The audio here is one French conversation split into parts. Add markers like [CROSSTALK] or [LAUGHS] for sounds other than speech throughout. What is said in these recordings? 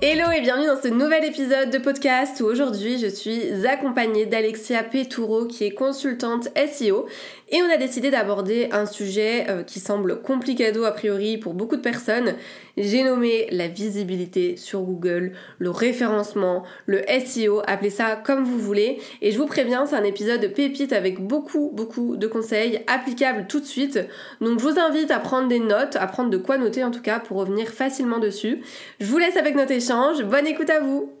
Hello et bienvenue dans ce nouvel épisode de podcast où aujourd'hui je suis accompagnée d'Alexia Peturo qui est consultante SEO et on a décidé d'aborder un sujet euh, qui semble complicado a priori pour beaucoup de personnes. J'ai nommé la visibilité sur Google, le référencement, le SEO, appelez ça comme vous voulez. Et je vous préviens, c'est un épisode pépite avec beaucoup, beaucoup de conseils applicables tout de suite. Donc je vous invite à prendre des notes, à prendre de quoi noter en tout cas pour revenir facilement dessus. Je vous laisse avec notre. Bonne écoute à vous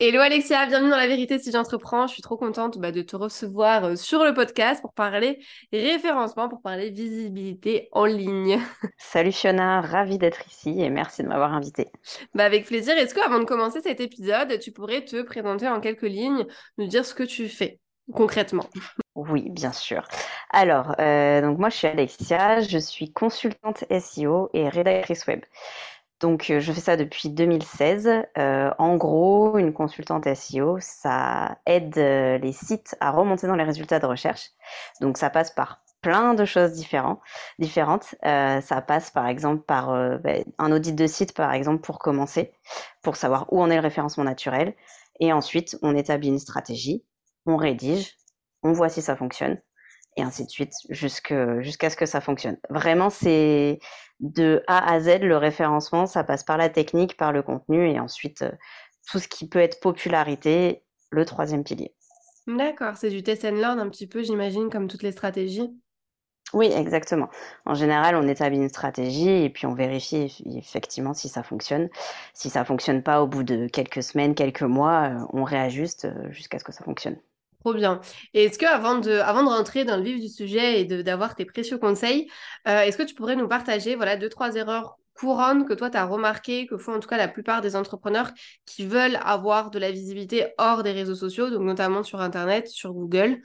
Hello Alexia, bienvenue dans La Vérité si j'entreprends. Je suis trop contente bah, de te recevoir euh, sur le podcast pour parler référencement, pour parler visibilité en ligne. [LAUGHS] Salut Fiona, ravie d'être ici et merci de m'avoir invitée. Bah, avec plaisir. Est-ce que avant de commencer cet épisode, tu pourrais te présenter en quelques lignes, nous dire ce que tu fais concrètement? Oui, bien sûr. Alors, euh, donc moi je suis Alexia, je suis consultante SEO et rédactrice web. Donc, euh, je fais ça depuis 2016. Euh, en gros, une consultante SEO, ça aide euh, les sites à remonter dans les résultats de recherche. Donc, ça passe par plein de choses différentes. ça passe par exemple par ben, un audit de site, par exemple, pour commencer, pour savoir où en est le référencement naturel. Et ensuite, on établit une stratégie, on rédige, on voit si ça fonctionne, et ainsi de suite, jusqu'à ce que ça fonctionne. Vraiment, c'est de A à Z, le référencement, ça passe par la technique, par le contenu et ensuite euh, tout ce qui peut être popularité, le troisième pilier. D'accord, c'est du test and learn un petit peu, j'imagine, comme toutes les stratégies. Oui, exactement. En général, on établit une stratégie et puis on vérifie effectivement si ça fonctionne. Si ça fonctionne pas au bout de quelques semaines, quelques mois, euh, on réajuste euh, jusqu'à ce que ça fonctionne. Trop bien. Et est-ce que avant de, avant de rentrer dans le vif du sujet et d'avoir tes précieux conseils, euh, est-ce que tu pourrais nous partager voilà, deux, trois erreurs courantes que toi, tu as remarquées, que font en tout cas la plupart des entrepreneurs qui veulent avoir de la visibilité hors des réseaux sociaux, donc notamment sur Internet, sur Google.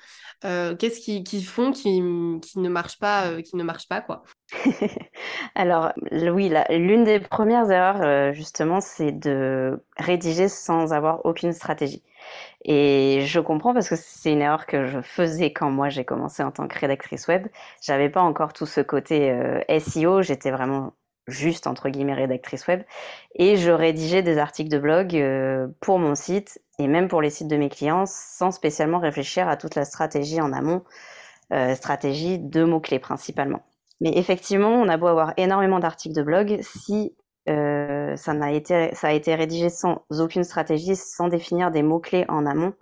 Euh, qu'est-ce qu'ils qui font qui, qui, ne marche pas, euh, qui ne marche pas quoi? [LAUGHS] Alors oui, l'une des premières erreurs, justement, c'est de rédiger sans avoir aucune stratégie. Et je comprends parce que c'est une erreur que je faisais quand moi j'ai commencé en tant que rédactrice web. J'avais pas encore tout ce côté euh, SEO, j'étais vraiment juste entre guillemets rédactrice web et je rédigeais des articles de blog euh, pour mon site et même pour les sites de mes clients sans spécialement réfléchir à toute la stratégie en amont, euh, stratégie de mots-clés principalement. Mais effectivement, on a beau avoir énormément d'articles de blog, si euh, ça, a été, rédigé sans aucune stratégie, sans définir des mots-clés en amont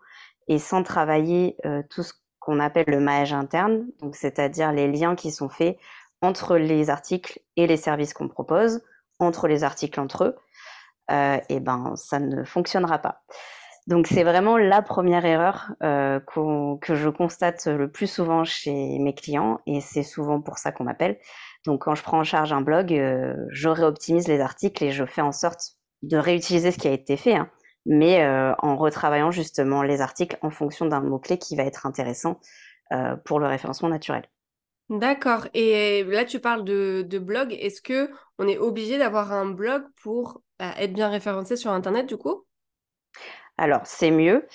et sans travailler euh, tout ce qu'on appelle le maillage interne, c'est-à-dire les liens qui sont faits entre les articles et les services qu'on propose, entre les articles entre eux, euh, et ben ça ne fonctionnera pas. Donc c'est vraiment la première erreur que je constate le plus souvent chez mes clients et c'est souvent pour ça qu'on m'appelle. Donc quand je prends en charge un blog, euh, je réoptimise les articles et je fais en sorte de réutiliser ce qui a été fait, hein, mais euh, en retravaillant justement les articles en fonction d'un mot-clé qui va être intéressant euh, pour le référencement naturel. D'accord. Et là, tu parles de, blog. Est-ce que on est obligé d'avoir un blog pour être bien référencé sur Internet, du coup? Alors, c'est mieux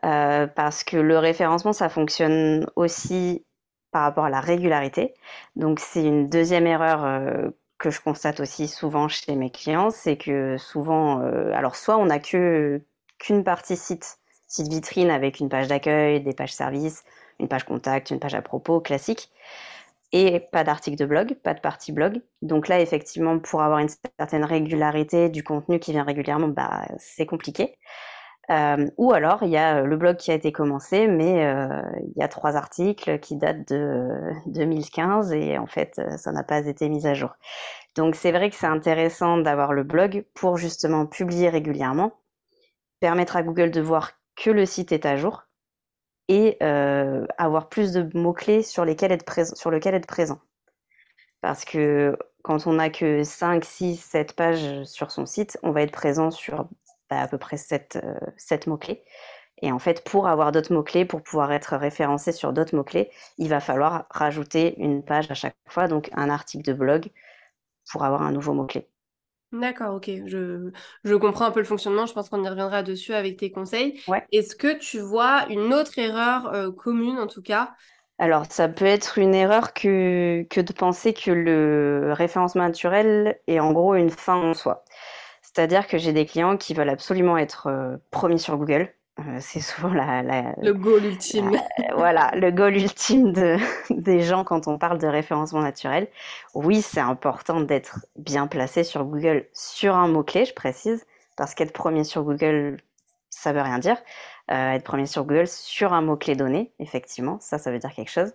parce que le référencement, ça fonctionne aussi par rapport à la régularité. Donc, c'est une deuxième erreur euh, que je constate aussi souvent chez mes clients, c'est que souvent, euh, alors soit on n'a qu'une partie site, site vitrine avec une page d'accueil, des pages services, une page contact, une page à propos classique, et pas d'article de blog, pas de partie blog. Donc là, effectivement, pour avoir une certaine régularité du contenu qui vient régulièrement, bah, c'est compliqué. Euh, ou alors, il y a euh, le blog qui a été commencé, mais euh, il y a trois articles qui datent de 2015 et en fait, ça n'a pas été mis à jour. Donc, c'est vrai que c'est intéressant d'avoir le blog pour justement publier régulièrement, permettre à Google de voir que le site est à jour et avoir plus de mots-clés sur, lesquels être sur lequel être présent. Parce que quand on n'a que 5, 6, 7 pages sur son site, on va être présent sur à peu près 7, 7 mots-clés. Et en fait, pour avoir d'autres mots-clés, pour pouvoir être référencé sur d'autres mots-clés, il va falloir rajouter une page à chaque fois, donc un article de blog pour avoir un nouveau mot-clé. D'accord, ok. Je, je comprends un peu le fonctionnement. Je pense qu'on y reviendra dessus avec tes conseils. Ouais. Est-ce que tu vois une autre erreur euh, commune, en tout cas? Alors, ça peut être une erreur que, que de penser que le référencement naturel est en gros une fin en soi. C'est-à-dire que j'ai des clients qui veulent absolument être euh, premiers sur Google. Euh, c'est souvent la, la, Le goal ultime. la- voilà, le goal ultime de, [LAUGHS] des gens quand on parle de référencement naturel. Oui, c'est important d'être bien placé sur Google sur un mot-clé, je précise, parce qu'être premier sur Google, ça veut rien dire. Euh, être premier sur Google sur un mot-clé donné, effectivement, ça, ça veut dire quelque chose.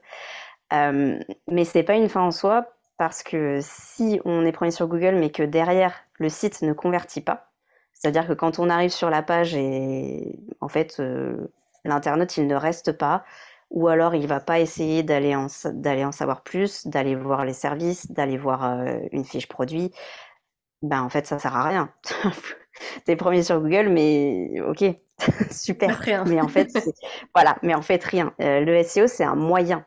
Euh, mais c'est pas une fin en soi, parce que si on est premier sur Google, mais que derrière le site ne convertit pas, c'est-à-dire que quand on arrive sur la page et en fait euh, l'internaute il ne reste pas, ou alors il va pas essayer d'aller en, sa- d'aller en savoir plus, d'aller voir les services, d'aller voir euh, une fiche produit, ben en fait ça sert à rien. [LAUGHS] T'es premier sur Google, mais ok, [LAUGHS] super. Rien. Mais en fait, voilà, mais en fait rien. Euh, le SEO c'est un moyen,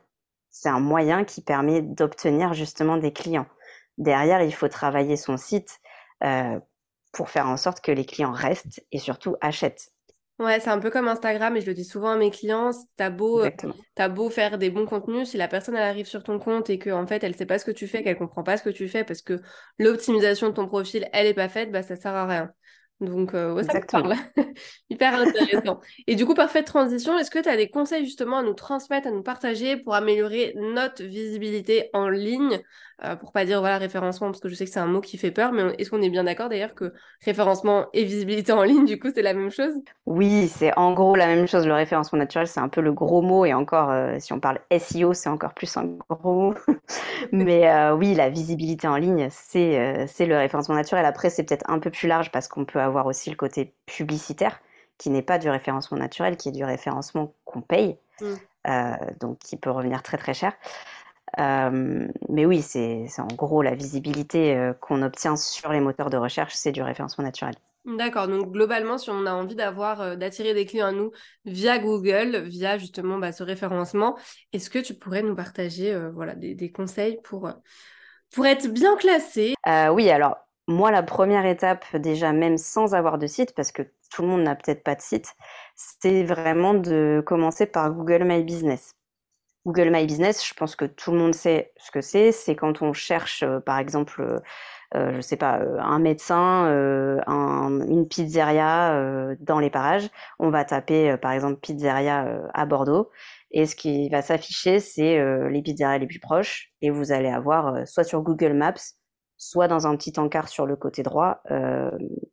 c'est un moyen qui permet d'obtenir justement des clients. Derrière, il faut travailler son site euh, pour faire en sorte que les clients restent et surtout achètent. Ouais, c'est un peu comme Instagram et je le dis souvent à mes clients, t'as beau, euh, beau faire des bons contenus, si la personne elle arrive sur ton compte et que en fait elle sait pas ce que tu fais, qu'elle comprend pas ce que tu fais parce que l'optimisation de ton profil elle est pas faite, bah ça sert à rien. Donc euh, ouais, ça parle. [LAUGHS] Hyper intéressant. Et du coup, parfaite transition, est-ce que tu as des conseils justement à nous transmettre, à nous partager pour améliorer notre visibilité en ligne? Euh, Pour pas dire voilà référencement, parce que je sais que c'est un mot qui fait peur, mais est-ce qu'on est bien d'accord d'ailleurs que référencement et visibilité en ligne, du coup, c'est la même chose? Oui, c'est en gros la même chose. Le référencement naturel, c'est un peu le gros mot et encore, euh, si on parle SEO, c'est encore plus un gros mot. [LAUGHS] Mais euh, oui, la visibilité en ligne, c'est euh, c'est le référencement naturel. Après, c'est peut-être un peu plus large parce qu'on peut avoir aussi le côté publicitaire, qui n'est pas du référencement naturel, qui est du référencement qu'on paye, Mm. euh, donc qui peut revenir très très cher. Euh, mais oui, c'est en gros la visibilité euh, qu'on obtient sur les moteurs de recherche, c'est du référencement naturel. D'accord, donc globalement, si on a envie d'avoir, d'attirer des clients à nous via Google, via justement bah, ce référencement, est-ce que tu pourrais nous partager voilà, des, des conseils pour, pour être bien classé? Oui, alors moi, la première étape, déjà même sans avoir de site, parce que tout le monde n'a peut-être pas de site, c'est vraiment de commencer par Google My Business. Google My Business, je pense que tout le monde sait ce que c'est. C'est quand on cherche, euh, par exemple, euh, euh, je sais pas, euh, un médecin, un- une pizzeria dans les parages. On va taper, par exemple, pizzeria à Bordeaux. Et ce qui va s'afficher, c'est les pizzerias les plus proches. Et vous allez avoir, soit sur Google Maps, soit dans un petit encart sur le côté droit, euh,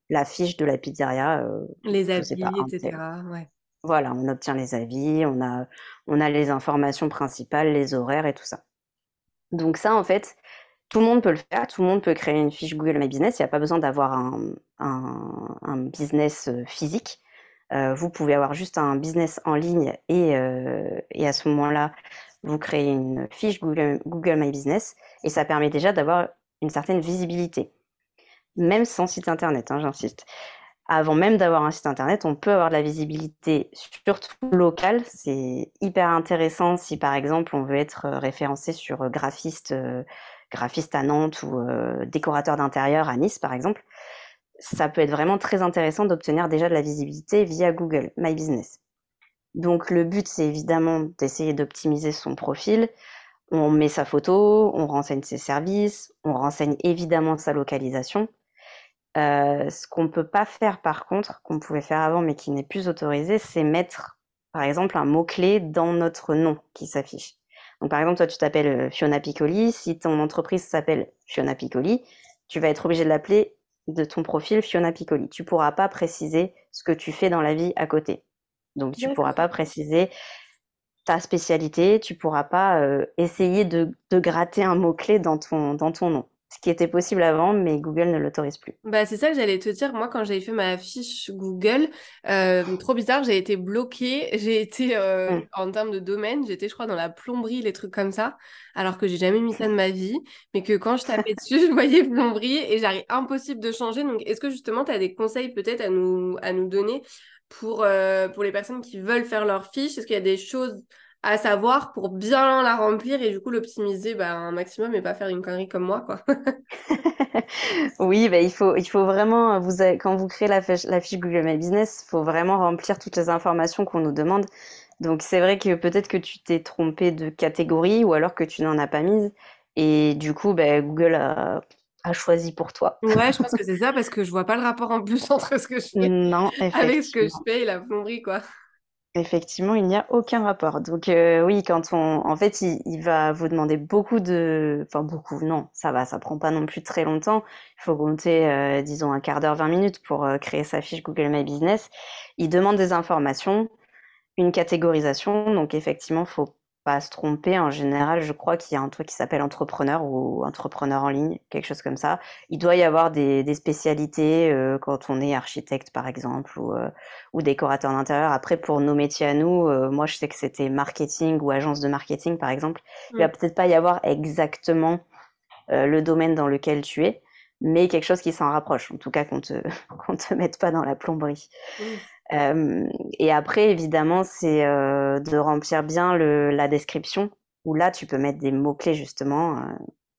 la fiche de la pizzeria. euh, Les avis, pas, etc. Ouais. voilà, on obtient les avis, on a, on a les informations principales, les horaires et tout ça. Donc ça, en fait, tout le monde peut le faire, tout le monde peut créer une fiche Google My Business, il n'y a pas besoin d'avoir un, un- un business euh, physique. Euh, vous pouvez avoir juste un business en ligne et, euh, et à ce moment-là, vous créez une fiche Google, Google My Business et ça permet déjà d'avoir une certaine visibilité, même sans site internet, hein, j'insiste avant même d'avoir un site internet, on peut avoir de la visibilité surtout locale. C'est hyper intéressant si par exemple on veut être euh, référencé sur euh, graphiste, euh, graphiste à Nantes ou décorateur d'intérieur à Nice par exemple. Ça peut être vraiment très intéressant d'obtenir déjà de la visibilité via Google My Business. Donc le but c'est évidemment d'essayer d'optimiser son profil. On met sa photo, on renseigne ses services, on renseigne évidemment sa localisation. Euh, ce qu'on ne peut pas faire par contre, qu'on pouvait faire avant mais qui n'est plus autorisé, c'est mettre par exemple un mot-clé dans notre nom qui s'affiche. Donc par exemple, toi tu t'appelles euh, Fiona Piccoli, si ton entreprise s'appelle Fiona Piccoli, tu vas être obligé de l'appeler de ton profil Fiona Piccoli. Tu pourras pas préciser ce que tu fais dans la vie à côté. Donc tu pourras pas préciser ta spécialité, tu pourras pas euh, essayer de, de gratter un mot-clé dans ton, dans ton nom. ce qui était possible avant, mais Google ne l'autorise plus. Bah, c'est ça que j'allais te dire. Moi, quand j'avais fait ma fiche Google, euh, trop bizarre, j'ai été bloquée. J'ai été, euh, mm. en termes de domaine, j'étais, je crois, dans la plomberie, les trucs comme ça, alors que j'ai jamais mis ça de ma vie. Mais que quand je tapais [LAUGHS] dessus, je voyais plomberie et j'arrive impossible de changer. Donc, est-ce que justement, tu as des conseils peut-être à nous, à nous donner pour, euh, pour les personnes qui veulent faire leur fiche? Est-ce qu'il y a des choses à savoir pour bien la remplir et du coup l'optimiser bah, un maximum et pas faire une connerie comme moi quoi? [LAUGHS] oui, bah, il faut il faut vraiment vous quand vous créez la fiche, la fiche Google My Business, il faut vraiment remplir toutes les informations qu'on nous demande. Donc c'est vrai que peut-être que tu t'es trompé de catégorie ou alors que tu n'en as pas mise et du coup bah, Google a, a choisi pour toi. Ouais, je pense que c'est ça parce que je vois pas le rapport en plus [LAUGHS] entre ce que je fais non, avec ce que je fais et la plomberie quoi. Effectivement, il n'y a aucun rapport. Donc euh, oui, quand on, en fait, il, va vous demander beaucoup de, enfin beaucoup, non, ça va, ça prend pas non plus très longtemps. Il faut compter, euh, disons, un quart d'heure, 20 minutes pour euh, créer sa fiche Google My Business. Il demande des informations, une catégorisation. Donc effectivement, faut pas se tromper. En général, je crois qu'il y a un truc qui s'appelle entrepreneur ou entrepreneur en ligne, quelque chose comme ça. Il doit y avoir des, des spécialités euh, quand on est architecte, par exemple, ou, euh, ou décorateur d'intérieur. Après, pour nos métiers à nous, euh, moi, je sais que c'était marketing ou agence de marketing, par exemple. Il va mm. peut-être pas y avoir exactement le domaine dans lequel tu es, mais quelque chose qui s'en rapproche. En tout cas, qu'on te [LAUGHS] qu'on te mette pas dans la plomberie. Et après, évidemment, c'est euh, de remplir bien le, la description, où là, tu peux mettre des mots-clés, justement,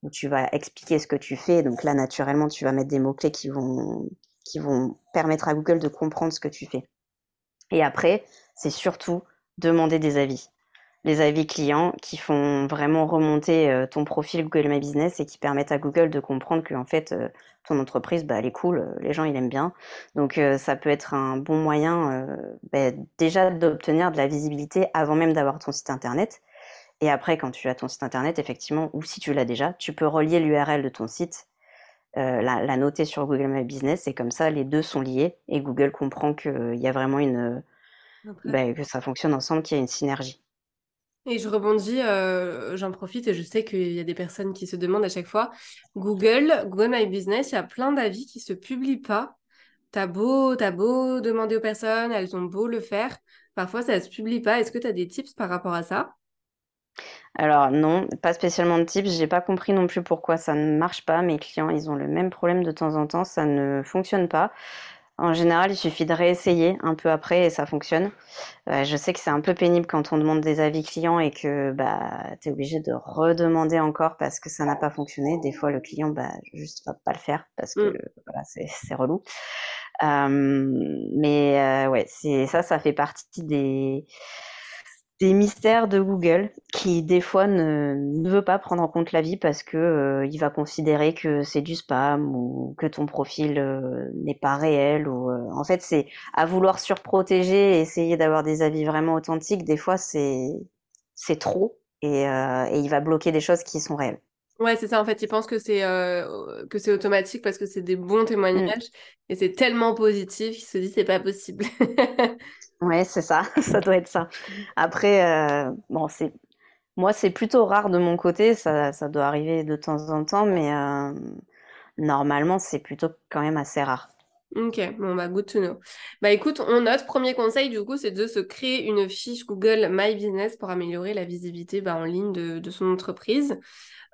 où tu vas expliquer ce que tu fais. Donc là, naturellement, tu vas mettre des mots-clés qui vont, qui vont permettre à Google de comprendre ce que tu fais. Et après, c'est surtout demander des avis les avis clients qui font vraiment remonter euh, ton profil Google My Business et qui permettent à Google de comprendre que en fait euh, ton entreprise bah, elle est cool, euh, les gens ils aiment bien. Donc ça peut être un bon moyen bah, déjà d'obtenir de la visibilité avant même d'avoir ton site internet. Et après quand tu as ton site internet effectivement ou si tu l'as déjà, tu peux relier l'URL de ton site la, noter sur Google My Business et comme ça les deux sont liés et Google comprend qu'il y a vraiment une bah, que ça fonctionne ensemble, qu'il y a une synergie. Et je rebondis, euh, j'en profite et je sais qu'il y a des personnes qui se demandent à chaque fois. Google, Google My Business, il y a plein d'avis qui se publient pas. T'as beau, as demander aux personnes, elles ont beau le faire. Parfois, ça ne se publie pas. Est-ce que tu as des tips par rapport à ça? Alors non, pas spécialement de tips. J'ai pas compris non plus pourquoi ça ne marche pas. Mes clients, ils ont le même problème de temps en temps. Ça ne fonctionne pas. En général, il suffit de réessayer un peu après et ça fonctionne. Euh, je sais que c'est un peu pénible quand on demande des avis clients et que bah, tu es obligé de redemander encore parce que ça n'a pas fonctionné. Des fois, le client bah, juste va pas le faire parce que mm. voilà, c'est relou. Euh, mais euh, ouais, c'est ça, ça fait partie des des mystères de Google qui des fois ne, veut pas prendre en compte la vie parce que euh, il va considérer que c'est du spam ou que ton profil euh, n'est pas réel ou euh, en fait c'est à vouloir surprotéger et essayer d'avoir des avis vraiment authentiques des fois c'est c'est trop et, et il va bloquer des choses qui sont réelles. Ouais, c'est ça. En fait, il pense que c'est que c'est automatique parce que c'est des bons mmh. témoignages et c'est tellement positif qu'il se dit c'est pas possible. [LAUGHS] Ouais, c'est ça, [LAUGHS] ça doit être ça. Après, euh, bon, c'est moi, c'est plutôt rare de mon côté, ça, ça doit arriver de temps en temps, mais euh, normalement, c'est plutôt quand même assez rare. Ok, bon bah good to know. Bah écoute, on note, premier conseil du coup, c'est de se créer une fiche Google My Business pour améliorer la visibilité bah, en ligne de, de son entreprise.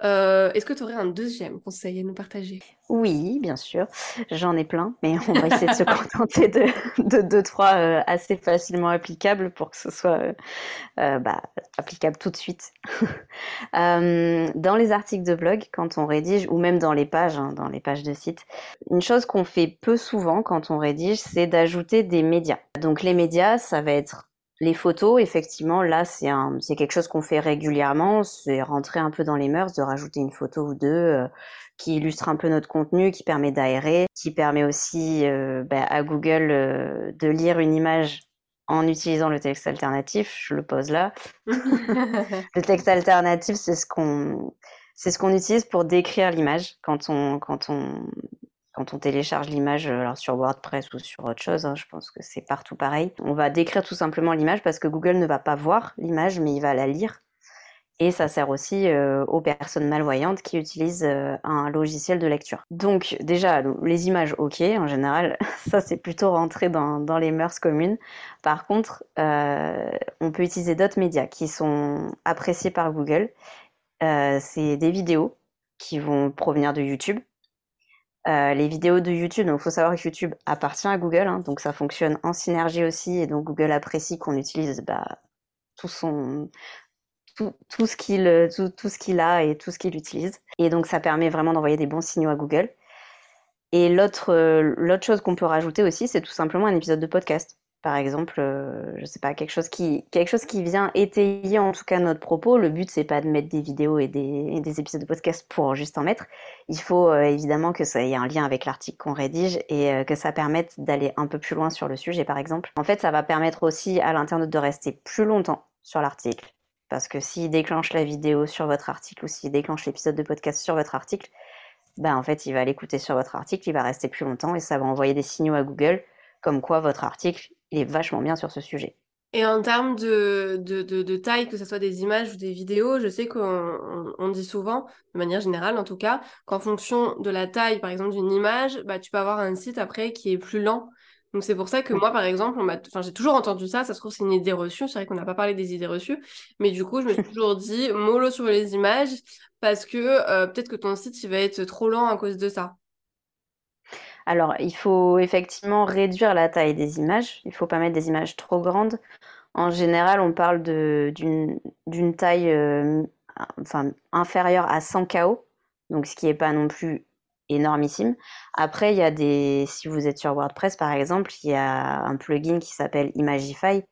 Euh, est-ce que tu aurais un deuxième conseil à nous partager? Oui, bien sûr. J'en ai plein, mais on va essayer de se [LAUGHS] contenter de, deux, trois euh, assez facilement applicables pour que ce soit euh, bah, applicable tout de suite. [LAUGHS] dans les articles de blog, quand on rédige, ou même dans les pages, hein, dans les pages de site, une chose qu'on fait peu souvent quand on rédige, c'est d'ajouter des médias. Donc les médias, ça va être les photos, effectivement, là, c'est un, c'est quelque chose qu'on fait régulièrement. C'est rentrer un peu dans les mœurs, de rajouter une photo ou deux euh, qui illustre un peu notre contenu, qui permet d'aérer, qui permet aussi euh, bah, à Google euh, de lire une image en utilisant le texte alternatif. Je le pose là. [LAUGHS] le texte alternatif, c'est ce qu'on c'est ce qu'on utilise pour décrire l'image quand on quand on quand on télécharge l'image euh, alors sur WordPress ou sur autre chose, hein, je pense que c'est partout pareil. On va décrire tout simplement l'image parce que Google ne va pas voir l'image, mais il va la lire. Et ça sert aussi euh, aux personnes malvoyantes qui utilisent euh, un logiciel de lecture. Donc déjà, les images, ok, en général, [LAUGHS] ça c'est plutôt rentré dans, dans, les mœurs communes. Par contre, on peut utiliser d'autres médias qui sont appréciés par Google. c'est des vidéos qui vont provenir de YouTube. Les vidéos de YouTube, donc faut savoir que YouTube appartient à Google, hein, donc ça fonctionne en synergie aussi, et donc Google apprécie qu'on utilise bah, tout son, tout, ce qu'il tout, tout, ce qu'il a et tout ce qu'il utilise. Et donc ça permet vraiment d'envoyer des bons signaux à Google. Et l'autre l'autre chose qu'on peut rajouter aussi, c'est tout simplement un épisode de podcast. Par exemple, euh, je sais pas, quelque chose qui quelque chose qui vient étayer en tout cas notre propos. Le but c'est pas de mettre des vidéos et des, des épisodes de podcast pour juste en mettre. Il faut euh, évidemment que ça ait un lien avec l'article qu'on rédige et euh, que ça permette d'aller un peu plus loin sur le sujet par exemple. En fait, ça va permettre aussi à l'internaute de rester plus longtemps sur l'article parce que s'il déclenche la vidéo sur votre article ou s'il déclenche l'épisode de podcast sur votre article, ben en fait, il va l'écouter sur votre article, il va rester plus longtemps et ça va envoyer des signaux à Google comme quoi votre article est vachement bien sur ce sujet. Et en termes de, de, de, taille, que ce soit des images ou des vidéos, je sais qu'on on, dit souvent, de manière générale en tout cas, qu'en fonction de la taille, par exemple, d'une image, bah, tu peux avoir un site après qui est plus lent donc c'est pour ça que moi, par exemple, enfin, j'ai toujours entendu ça, ça se trouve c'est une idée reçue, c'est vrai qu'on n'a pas parlé des idées reçues, mais du coup, je me suis [LAUGHS] toujours dit mollo sur les images, parce que euh, peut-être que ton site, il va être trop lent à cause de ça. Alors, il faut effectivement réduire la taille des images, il ne faut pas mettre des images trop grandes. En général, on parle d'une taille euh, enfin, inférieure à 100 KO, donc ce qui n'est pas non plus énormissime. Après, il y a des, si vous êtes sur WordPress par exemple, il y a un plugin qui s'appelle Imagify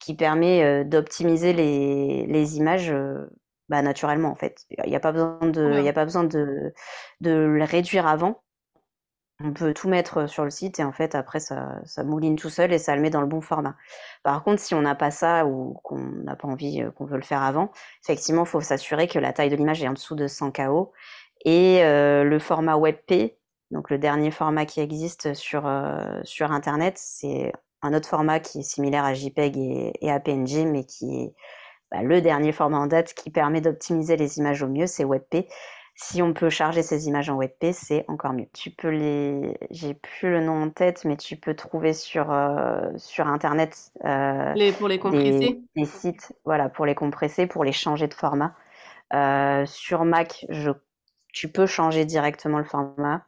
qui permet euh, d'optimiser les, les images euh, bah, naturellement en fait. Il n'y a pas besoin de, il y a pas besoin de, de le réduire avant. On peut tout mettre sur le site et en fait après ça, ça mouline tout seul et ça le met dans le bon format. Par contre, si on n'a pas ça ou qu'on n'a pas envie, qu'on veut le faire avant, effectivement, il faut s'assurer que la taille de l'image est en dessous de 100 KO et le format WebP, donc le dernier format qui existe sur, sur Internet, c'est un autre format qui est similaire à JPEG et, à PNG, mais qui est bah, le dernier format en date qui permet d'optimiser les images au mieux, c'est WebP. Si on peut charger ces images en WebP, c'est encore mieux. Tu peux les, j'ai plus le nom en tête, mais tu peux trouver sur euh, sur internet les, pour les compresser, des, sites, voilà, pour les compresser, pour les changer de format. sur Mac, je tu peux changer directement le format.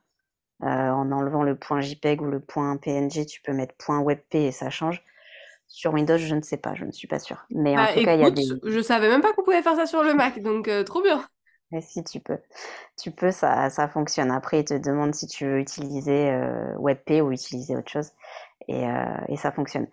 Euh, en enlevant le point JPEG ou le point PNG, tu peux mettre point WebP et ça change. Sur Windows, je ne sais pas, je ne suis pas sûre. Mais en bah, tout cas, il y a des. Je savais même pas qu'on pouvait faire ça sur le Mac, donc euh, trop bien. Mais si tu peux, tu peux, ça, ça fonctionne. Après, il te demande si tu veux utiliser euh, WebP ou utiliser autre chose, et, et ça fonctionne.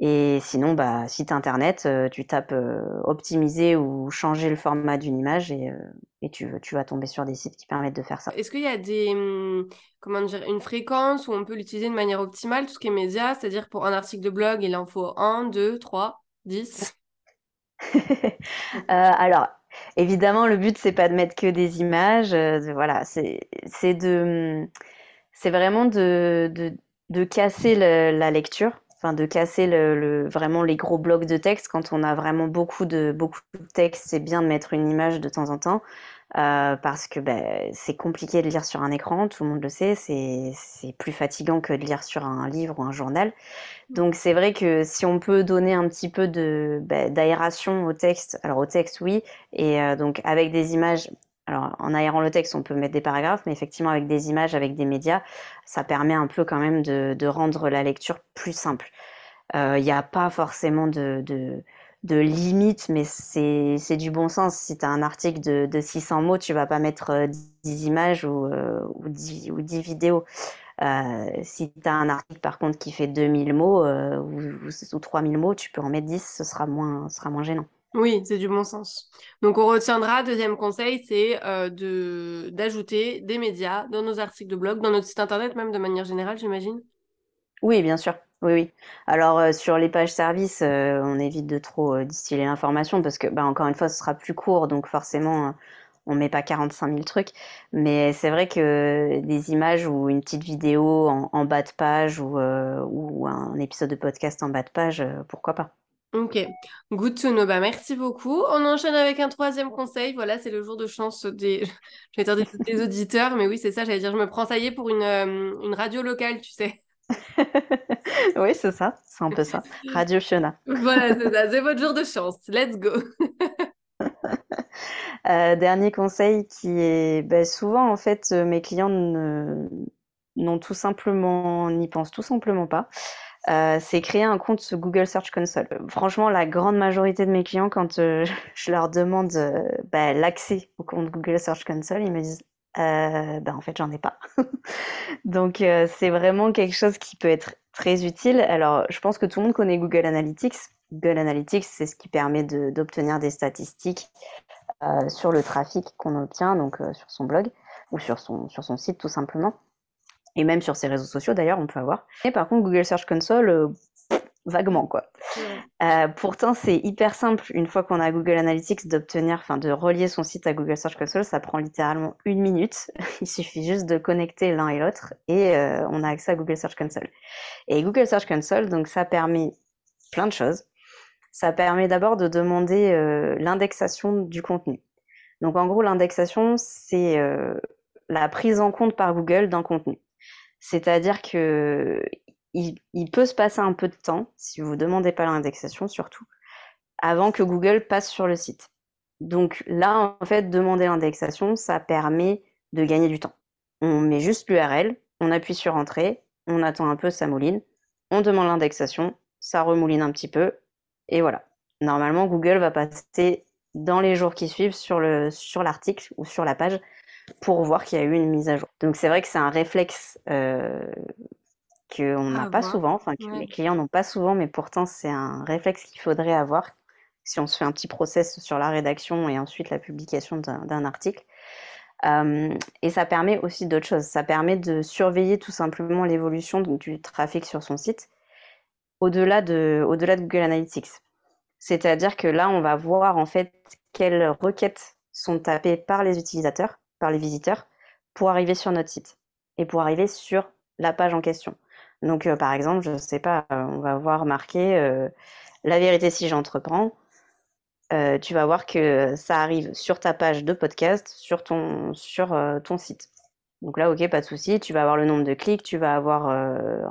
Et sinon, bah, site internet, euh, tu tapes euh, optimiser ou changer le format d'une image et, euh, et tu, tu, vas tomber sur des sites qui permettent de faire ça. Est-ce qu'il y a des, hum, comment dire, une fréquence où on peut l'utiliser de manière optimale, tout ce qui est média, c'est-à-dire pour un article de blog, il en faut 1, 2, 3, 10 Alors, évidemment, le but, c'est pas de mettre que des images. voilà, c'est de, hum, c'est vraiment de, de, de casser la lecture de casser le, vraiment les gros blocs de texte. Quand on a vraiment beaucoup de, beaucoup de texte, c'est bien de mettre une image de temps en temps. Euh, parce que ben, c'est compliqué de lire sur un écran, tout le monde le sait, c'est plus fatigant que de lire sur un livre ou un journal. Donc c'est vrai que si on peut donner un petit peu ben, d'aération au texte, alors au texte oui, et euh, donc avec des images, alors, en aérant le texte, on peut mettre des paragraphes, mais effectivement, avec des images, avec des médias, ça permet un peu quand même de, rendre la lecture plus simple. Il euh, n'y a pas forcément de, de, limite, mais c'est du bon sens. Si tu as un article de, de, 600 mots, tu vas pas mettre 10 euh, images ou, euh, ou, 10, ou 10 vidéos. si tu as un article par contre qui fait 2000 mots ou, ou, 3000 mots, tu peux en mettre 10, ce sera moins, ce sera moins gênant. Oui, c'est du bon sens. Donc on retiendra, deuxième conseil, c'est euh, de d'ajouter des médias dans nos articles de blog, dans notre site internet même de manière générale, j'imagine? Oui, bien sûr. Oui, oui. Alors euh, sur les pages services, euh, on évite de trop distiller l'information parce que, bah, encore une fois, ce sera plus court, donc forcément, on met pas 45 000 trucs. Mais c'est vrai que des images ou une petite vidéo en, bas de page ou, un épisode de podcast en bas de page, pourquoi pas. Ok, good to know. Bah, merci beaucoup. On enchaîne avec un troisième conseil. Voilà, c'est le jour de chance des, [LAUGHS] dire des, auditeurs, mais oui, c'est ça. J'allais dire, je me prends ça y est pour une, euh, une radio locale, tu sais. [LAUGHS] oui, c'est ça, c'est un peu ça. Radio Fiona. [LAUGHS] voilà, c'est ça, c'est votre jour de chance. Let's go. [LAUGHS] Euh, dernier conseil qui est ben, souvent en fait euh, mes clients n'ont tout simplement n'y pensent tout simplement pas. Euh, c'est créer un compte Google Search Console. Franchement, la grande majorité de mes clients, quand je leur demande ben, l'accès au compte Google Search Console, ils me disent ben, en fait, j'en ai pas. [LAUGHS] Donc, c'est vraiment quelque chose qui peut être très utile. Alors, je pense que tout le monde connaît Google Analytics. Google Analytics, c'est ce qui permet d'obtenir des statistiques euh, sur le trafic qu'on obtient, donc euh, sur son blog ou sur son, sur son site tout simplement. Et même sur ses réseaux sociaux d'ailleurs, on peut avoir. Et par contre, Google Search Console, euh, vaguement quoi. pourtant, c'est hyper simple une fois qu'on a Google Analytics d'obtenir, enfin de relier son site à Google Search Console, ça prend littéralement une minute. [LAUGHS] Il suffit juste de connecter l'un et l'autre et on a accès à Google Search Console. Et Google Search Console, donc ça permet plein de choses. Ça permet d'abord de demander euh, l'indexation du contenu. Donc en gros, l'indexation, c'est euh, la prise en compte par Google d'un contenu. C'est-à-dire que il, peut se passer un peu de temps, si vous ne demandez pas l'indexation surtout, avant que Google passe sur le site. Donc là, en fait, demander l'indexation, ça permet de gagner du temps. On met juste l'URL, on appuie sur Entrée, on attend un peu, ça mouline, on demande l'indexation, ça remouline un petit peu, et voilà. Normalement, Google va passer dans les jours qui suivent sur le sur l'article ou sur la page pour voir qu'il y a eu une mise à jour. Donc c'est vrai que c'est un réflexe euh, qu'on n'a pas souvent, enfin que les clients n'ont pas souvent, mais pourtant c'est un réflexe qu'il faudrait avoir si on se fait un petit process sur la rédaction et ensuite la publication d'un article. Euh, et ça permet aussi d'autres choses. Ça permet de surveiller tout simplement l'évolution du trafic sur son site au-delà de, au-delà de Google Analytics. C'est-à-dire que là, on va voir en fait quelles requêtes sont tapées par les utilisateurs, par les visiteurs, pour arriver sur notre site et pour arriver sur la page en question. Donc, euh, par exemple, je ne sais pas, euh, on va voir marqué euh, la vérité si j'entreprends. tu vas voir que ça arrive sur ta page de podcast, sur ton, site. Donc là, ok, pas de souci. Tu vas avoir le nombre de clics, tu vas avoir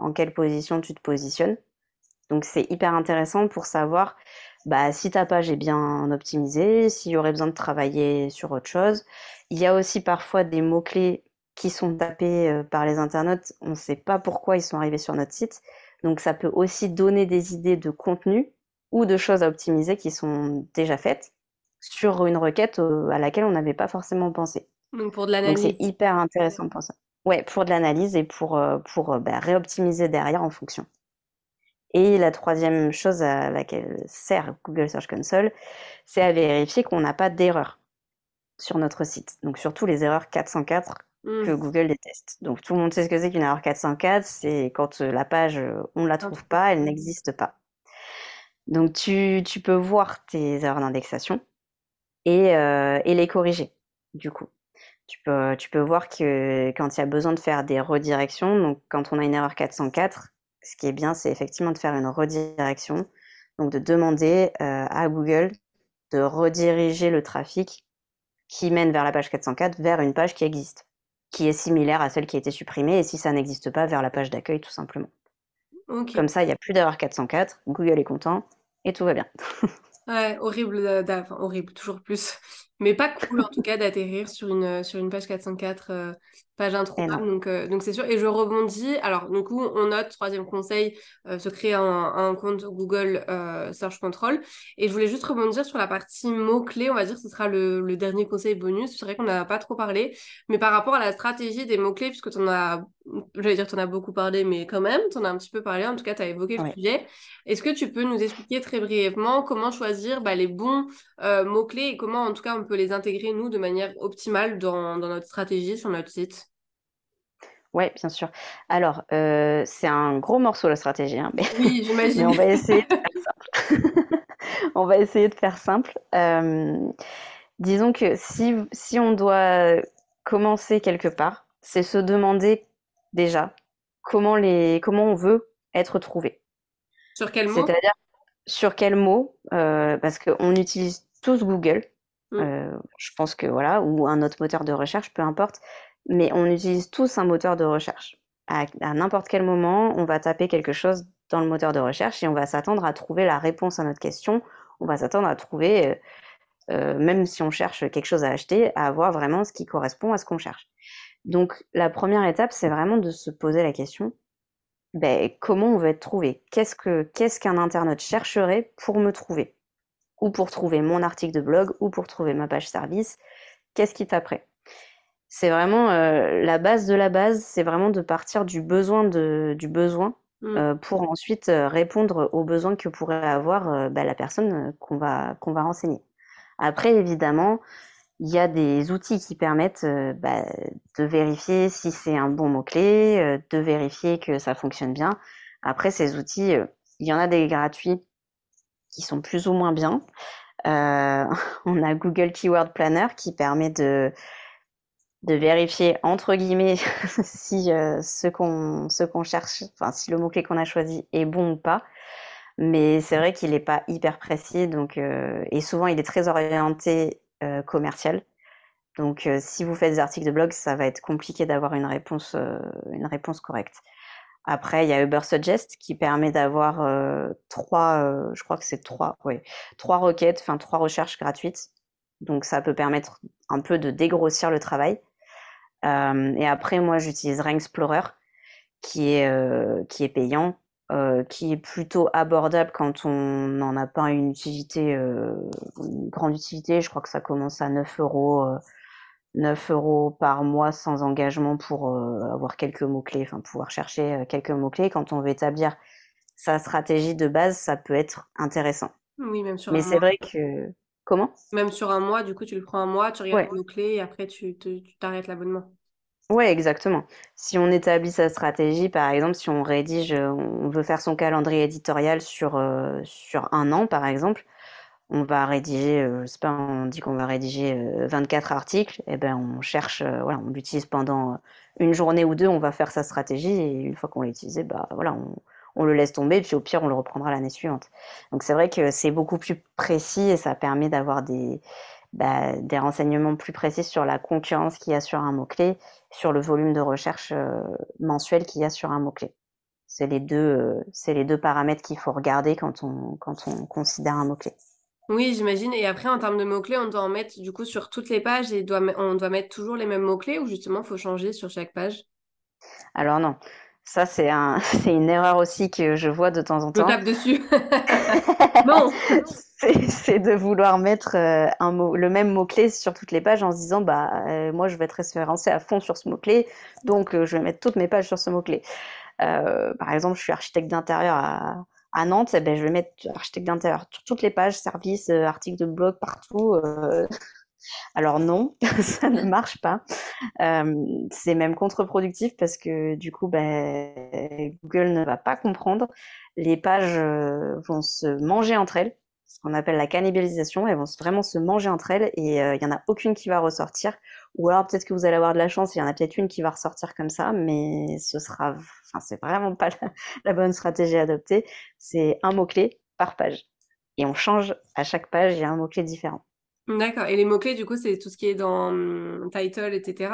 en quelle position tu te positionnes. Donc c'est hyper intéressant pour savoir bah, si ta page est bien optimisée, s'il y aurait besoin de travailler sur autre chose. Il y a aussi parfois des mots-clés qui sont tapés euh, par les internautes, on ne sait pas pourquoi ils sont arrivés sur notre site. Donc ça peut aussi donner des idées de contenu ou de choses à optimiser qui sont déjà faites sur une requête euh, à laquelle on n'avait pas forcément pensé. Donc pour de l'analyse. C'est hyper intéressant pour ça. Ouais, pour de l'analyse et pour, euh, pour bah, réoptimiser derrière en fonction. Et la troisième chose à laquelle sert Google Search Console, c'est à vérifier qu'on n'a pas d'erreur sur notre site. Donc surtout les erreurs 404 que mmh. Google déteste. Donc tout le monde sait ce que c'est qu'une erreur 404, c'est quand euh, la page, euh, on ne la trouve pas, elle n'existe pas. Donc tu, tu, peux voir tes erreurs d'indexation et, euh, et, les corriger, du coup. Tu peux, tu peux voir que quand il y a besoin de faire des redirections, donc quand on a une erreur 404, ce qui est bien, c'est effectivement de faire une redirection, donc de demander euh, à Google de rediriger le trafic qui mène vers la page 404 vers une page qui existe, qui est similaire à celle qui a été supprimée, et si ça n'existe pas, vers la page d'accueil tout simplement. Comme ça, il n'y a plus d'erreur 404, Google est content, et tout va bien. [LAUGHS] ouais, horrible, enfin, horrible, toujours plus. [LAUGHS] Mais pas cool en tout cas d'atterrir sur une, sur une page 404 page introuvable. Donc, euh, donc c'est sûr. Et je rebondis. Alors, du coup, on note, troisième conseil, euh, se créer un, compte Google euh, Search Control. Et je voulais juste rebondir sur la partie mots-clés. On va dire que ce sera le, le dernier conseil bonus. C'est vrai qu'on n'a pas trop parlé. Mais par rapport à la stratégie des mots-clés, puisque tu en as, j'allais dire, tu en as beaucoup parlé, mais quand même, tu en as un petit peu parlé. En tout cas, tu as évoqué le sujet. Est-ce que tu peux nous expliquer très brièvement comment choisir bah, les bons mots-clés et comment, en tout cas, on peut les intégrer, nous, de manière optimale dans, dans notre stratégie sur notre site? Oui, bien sûr. Alors, euh, c'est un gros morceau la stratégie, hein, mais, oui, j'imagine. [LAUGHS] on va essayer de faire simple. [LAUGHS] on va essayer de faire simple. Euh, disons que si, si on doit commencer quelque part, c'est se demander déjà comment, les, comment on veut être trouvé. Sur quel mot? C'est-à-dire sur quel mot Parce qu'on utilise tous Google. Mm. je pense que voilà, ou un autre moteur de recherche, peu importe. Mais on utilise tous un moteur de recherche. À, à n'importe quel moment, on va taper quelque chose dans le moteur de recherche et on va s'attendre à trouver la réponse à notre question. On va s'attendre à trouver euh, même si on cherche quelque chose à acheter, à avoir vraiment ce qui correspond à ce qu'on cherche. Donc la première étape, c'est vraiment de se poser la question, ben, comment on va être trouvé? Qu'est-ce que qu'est-ce qu'un internaute chercherait pour me trouver? Ou pour trouver mon article de blog, ou pour trouver ma page service Qu'est-ce qui taperait C'est vraiment euh, la base de la base, c'est vraiment de partir du besoin de, du besoin mmh. euh, pour ensuite répondre aux besoins que pourrait avoir ben, la personne qu'on va, qu'on va renseigner. Après, évidemment, il y a des outils qui permettent euh, bah, de vérifier si c'est un bon mot-clé, euh, de vérifier que ça fonctionne bien. Après, ces outils, euh, il y en a des gratuits qui sont plus ou moins bien. [LAUGHS] on a Google Keyword Planner qui permet de, de vérifier entre guillemets [LAUGHS] si ce qu'on qu'on cherche, enfin si le mot-clé qu'on a choisi est bon ou pas. Mais c'est vrai qu'il n'est pas hyper précis, donc et souvent il est très orienté commercial. Donc euh, si vous faites des articles de blog, ça va être compliqué d'avoir une réponse une réponse correcte. Après, il y a Ubersuggest qui permet d'avoir trois, je crois que c'est trois, trois requêtes, enfin trois recherches gratuites. Donc ça peut permettre un peu de dégrossir le travail. et après, moi, j'utilise Ring Explorer qui est qui est payant euh, qui est plutôt abordable quand on n'en a pas une utilité, euh, une grande utilité. Je crois que ça commence à 9 euros, 9 euh, euros par mois sans engagement pour avoir quelques mots-clés, enfin pouvoir chercher quelques mots-clés. Quand on veut établir sa stratégie de base, ça peut être intéressant. Oui, même sur Mais c'est vrai que. Comment? Même sur un mois, du coup, tu le prends un mois, tu regardes les mots-clés et après tu t'arrêtes l'abonnement. Ouais, exactement. Si on établit sa stratégie, par exemple, si on rédige, on veut faire son calendrier éditorial sur, euh, sur un an, par exemple, on va rédiger, euh, je sais pas, on dit qu'on va rédiger 24 euh, articles, et eh ben on cherche, voilà, on l'utilise pendant une journée ou deux, on va faire sa stratégie, et une fois qu'on l'a utilisé, bah voilà, on, on le laisse tomber, puis au pire, on le reprendra l'année suivante. Donc c'est vrai que c'est beaucoup plus précis et ça permet d'avoir des, bah, des renseignements plus précis sur la concurrence qu'il y a sur un mot-clé, sur le volume de recherche euh, mensuel qu'il y a sur un mot-clé. C'est les deux, euh, c'est les deux paramètres qu'il faut regarder quand on, quand on considère un mot-clé. Oui, j'imagine. Et après, en termes de mots-clés, on doit en mettre du coup sur toutes les pages et doit, on doit mettre toujours les mêmes mots-clés ou justement, il faut changer sur chaque page? Alors non. Ça, c'est un, [LAUGHS] une erreur aussi que je vois de temps en temps. Je tape dessus. [LAUGHS] non c'est de vouloir mettre euh, un mot, le même mot-clé sur toutes les pages en se disant bah euh, moi je vais être référencé à fond sur ce mot-clé, donc euh, je vais mettre toutes mes pages sur ce mot-clé. par exemple, je suis architecte d'intérieur à, à Nantes, eh ben, je vais mettre architecte d'intérieur sur toutes les pages, services, articles de blog, partout. Alors non, [LAUGHS] ça ne marche pas. c'est même contre-productif parce que du coup, ben, Google ne va pas comprendre. Les pages vont se manger entre elles ce qu'on appelle la cannibalisation. Elles vont vraiment se manger entre elles et euh, il y en a aucune qui va ressortir. Ou alors peut-être que vous allez avoir de la chance, il y en a peut-être une qui va ressortir comme ça, mais ce sera, vraiment pas [LAUGHS] la, bonne stratégie à adopter. C'est un mot clé par page et on change à chaque page. Il y a un mot clé différent. D'accord. Et les mots clés, du coup, c'est tout ce qui est dans hum, title, etc.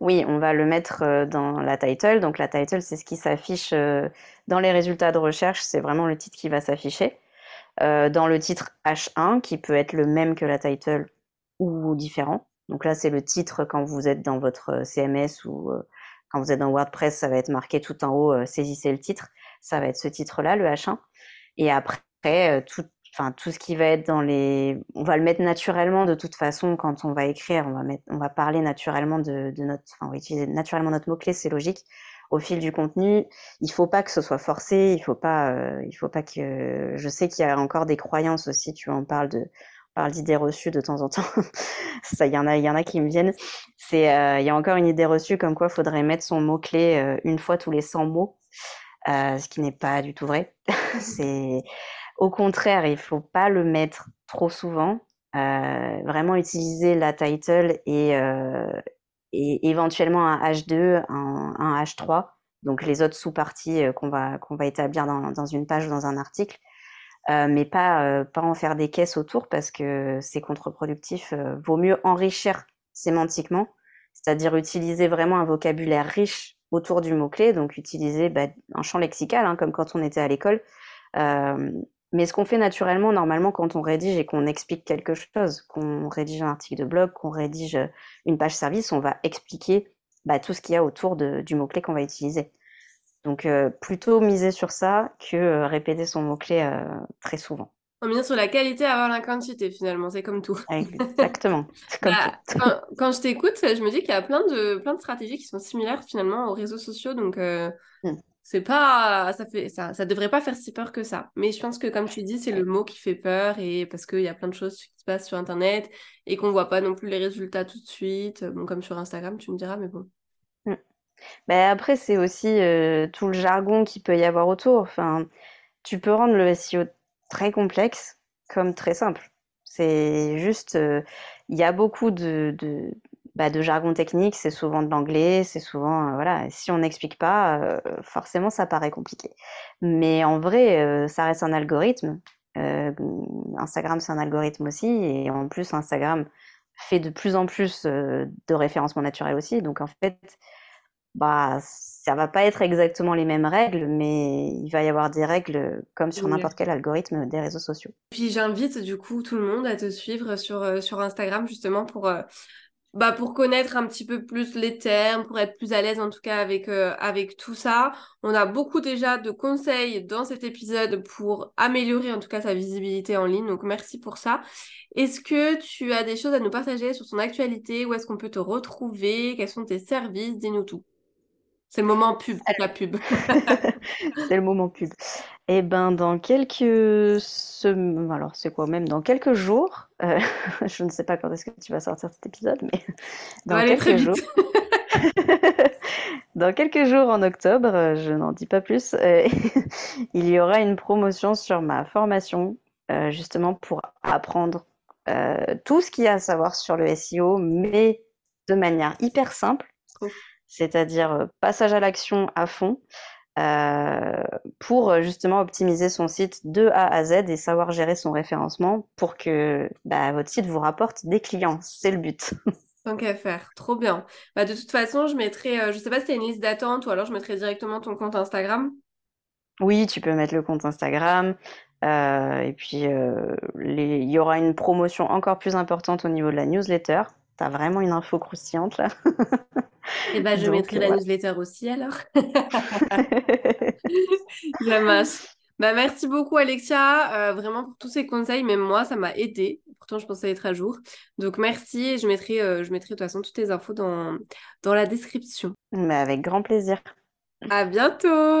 Oui, on va le mettre euh, dans la title. Donc la title, c'est ce qui s'affiche euh, dans les résultats de recherche. C'est vraiment le titre qui va s'afficher. Euh, dans le titre H1 qui peut être le même que la title ou différent. Donc là, c'est le titre quand vous êtes dans votre CMS ou quand vous êtes dans WordPress, ça va être marqué tout en haut, saisissez le titre. Ça va être ce titre-là, le H1. Et après, tout, enfin, tout ce qui va être dans les, on va le mettre naturellement de toute façon quand on va écrire, on va mettre, on va parler naturellement de, de notre, enfin, on va utiliser naturellement notre mot-clé, c'est logique au fil du contenu. Il faut pas que ce soit forcé. Il faut pas. Euh, il faut pas que. Je sais qu'il y a encore des croyances aussi. Tu parles de parle d'idées reçues de temps en temps. [LAUGHS] Ça, il y en a, y en a qui me viennent. C'est, euh, il y a encore une idée reçue comme quoi faudrait mettre son mot clé euh, une fois tous les 100 mots, ce qui n'est pas du tout vrai. [LAUGHS] c'est au contraire, il faut pas le mettre trop souvent. vraiment utiliser la title et et éventuellement un H2, un, un H3, donc les autres sous-parties euh, qu'on va, qu'on va établir dans, dans, une page ou dans un article. mais pas, pas en faire des caisses autour parce que c'est contre-productif. vaut mieux enrichir sémantiquement, c'est-à-dire utiliser vraiment un vocabulaire riche autour du mot-clé, donc utiliser bah, un champ lexical, hein, comme quand on était à l'école. Euh, mais ce qu'on fait naturellement, normalement, quand on rédige et qu'on explique quelque chose, qu'on rédige un article de blog, qu'on rédige une page service, on va expliquer bah, tout ce qu'il y a autour de, du mot-clé qu'on va utiliser. Donc, euh, plutôt miser sur ça que euh, répéter son mot-clé très souvent. On vient sur la qualité avant la quantité, finalement, c'est comme tout. Exactement. [LAUGHS] Comme bah, tout. Quand, je t'écoute, je me dis qu'il y a plein de, plein de stratégies qui sont similaires finalement aux réseaux sociaux. Donc, euh, hmm. C'est pas. Ça, fait, ça, ça devrait pas faire si peur que ça. Mais je pense que, comme tu dis, c'est le mot qui fait peur et parce qu'il y a plein de choses qui se passent sur Internet et qu'on voit pas non plus les résultats tout de suite. Bon, comme sur Instagram, tu me diras, mais bon. Ben après, c'est aussi euh, tout le jargon qu'il peut y avoir autour. Enfin, tu peux rendre le SEO très complexe comme très simple. C'est juste, euh, il y a beaucoup de, de, bah, de jargon technique, c'est souvent de l'anglais, c'est souvent, euh, voilà, si on n'explique pas, euh, forcément ça paraît compliqué. Mais en vrai, ça reste un algorithme. Instagram, c'est un algorithme aussi, et en plus, Instagram fait de plus en plus de référencement naturel aussi. Donc en fait, bah, ça va pas être exactement les mêmes règles, mais il va y avoir des règles comme sur n'importe quel algorithme des réseaux sociaux. Puis j'invite du coup tout le monde à te suivre sur, euh, sur Instagram justement pour, euh, bah, pour connaître un petit peu plus les termes, pour être plus à l'aise en tout cas avec, euh, avec tout ça. On a beaucoup déjà de conseils dans cet épisode pour améliorer en tout cas sa visibilité en ligne, donc merci pour ça. Est-ce que tu as des choses à nous partager sur ton actualité Où est-ce qu'on peut te retrouver? Quels sont tes services? Dis-nous tout. C'est le moment pub, la pub. [LAUGHS] c'est le moment pub. Eh ben, dans quelques semaines, alors c'est quoi même, dans quelques jours, euh, [LAUGHS] je ne sais pas quand est-ce que tu vas sortir cet épisode, mais [LAUGHS] dans quelques jours. dans quelques jours en octobre, je n'en dis pas plus, euh, il y aura une promotion sur ma formation, euh, justement pour apprendre tout ce qu'il y a à savoir sur le SEO, mais de manière hyper simple c'est-à-dire euh, passage à l'action à fond, euh, pour euh, justement optimiser son site de A à Z et savoir gérer son référencement pour que bah, votre site vous rapporte des clients. C'est le but. [LAUGHS] Tant qu'à faire, trop bien. Bah, de toute façon, je mettrai, je sais pas si c'est une liste d'attente ou alors je mettrai directement ton compte Instagram. Oui, tu peux mettre le compte Instagram. et puis, il y aura une promotion encore plus importante au niveau de la newsletter. Tu as vraiment une info croustillante là. Et eh ben, je mettrai la newsletter aussi alors. [LAUGHS] [LAUGHS] Bah, merci beaucoup Alexia, euh, vraiment pour tous ces conseils, même moi ça m'a aidé. Pourtant je pensais être à jour. Donc merci et je mettrai, euh, je mettrai de toute façon toutes tes infos dans, dans la description. Mais avec grand plaisir. À bientôt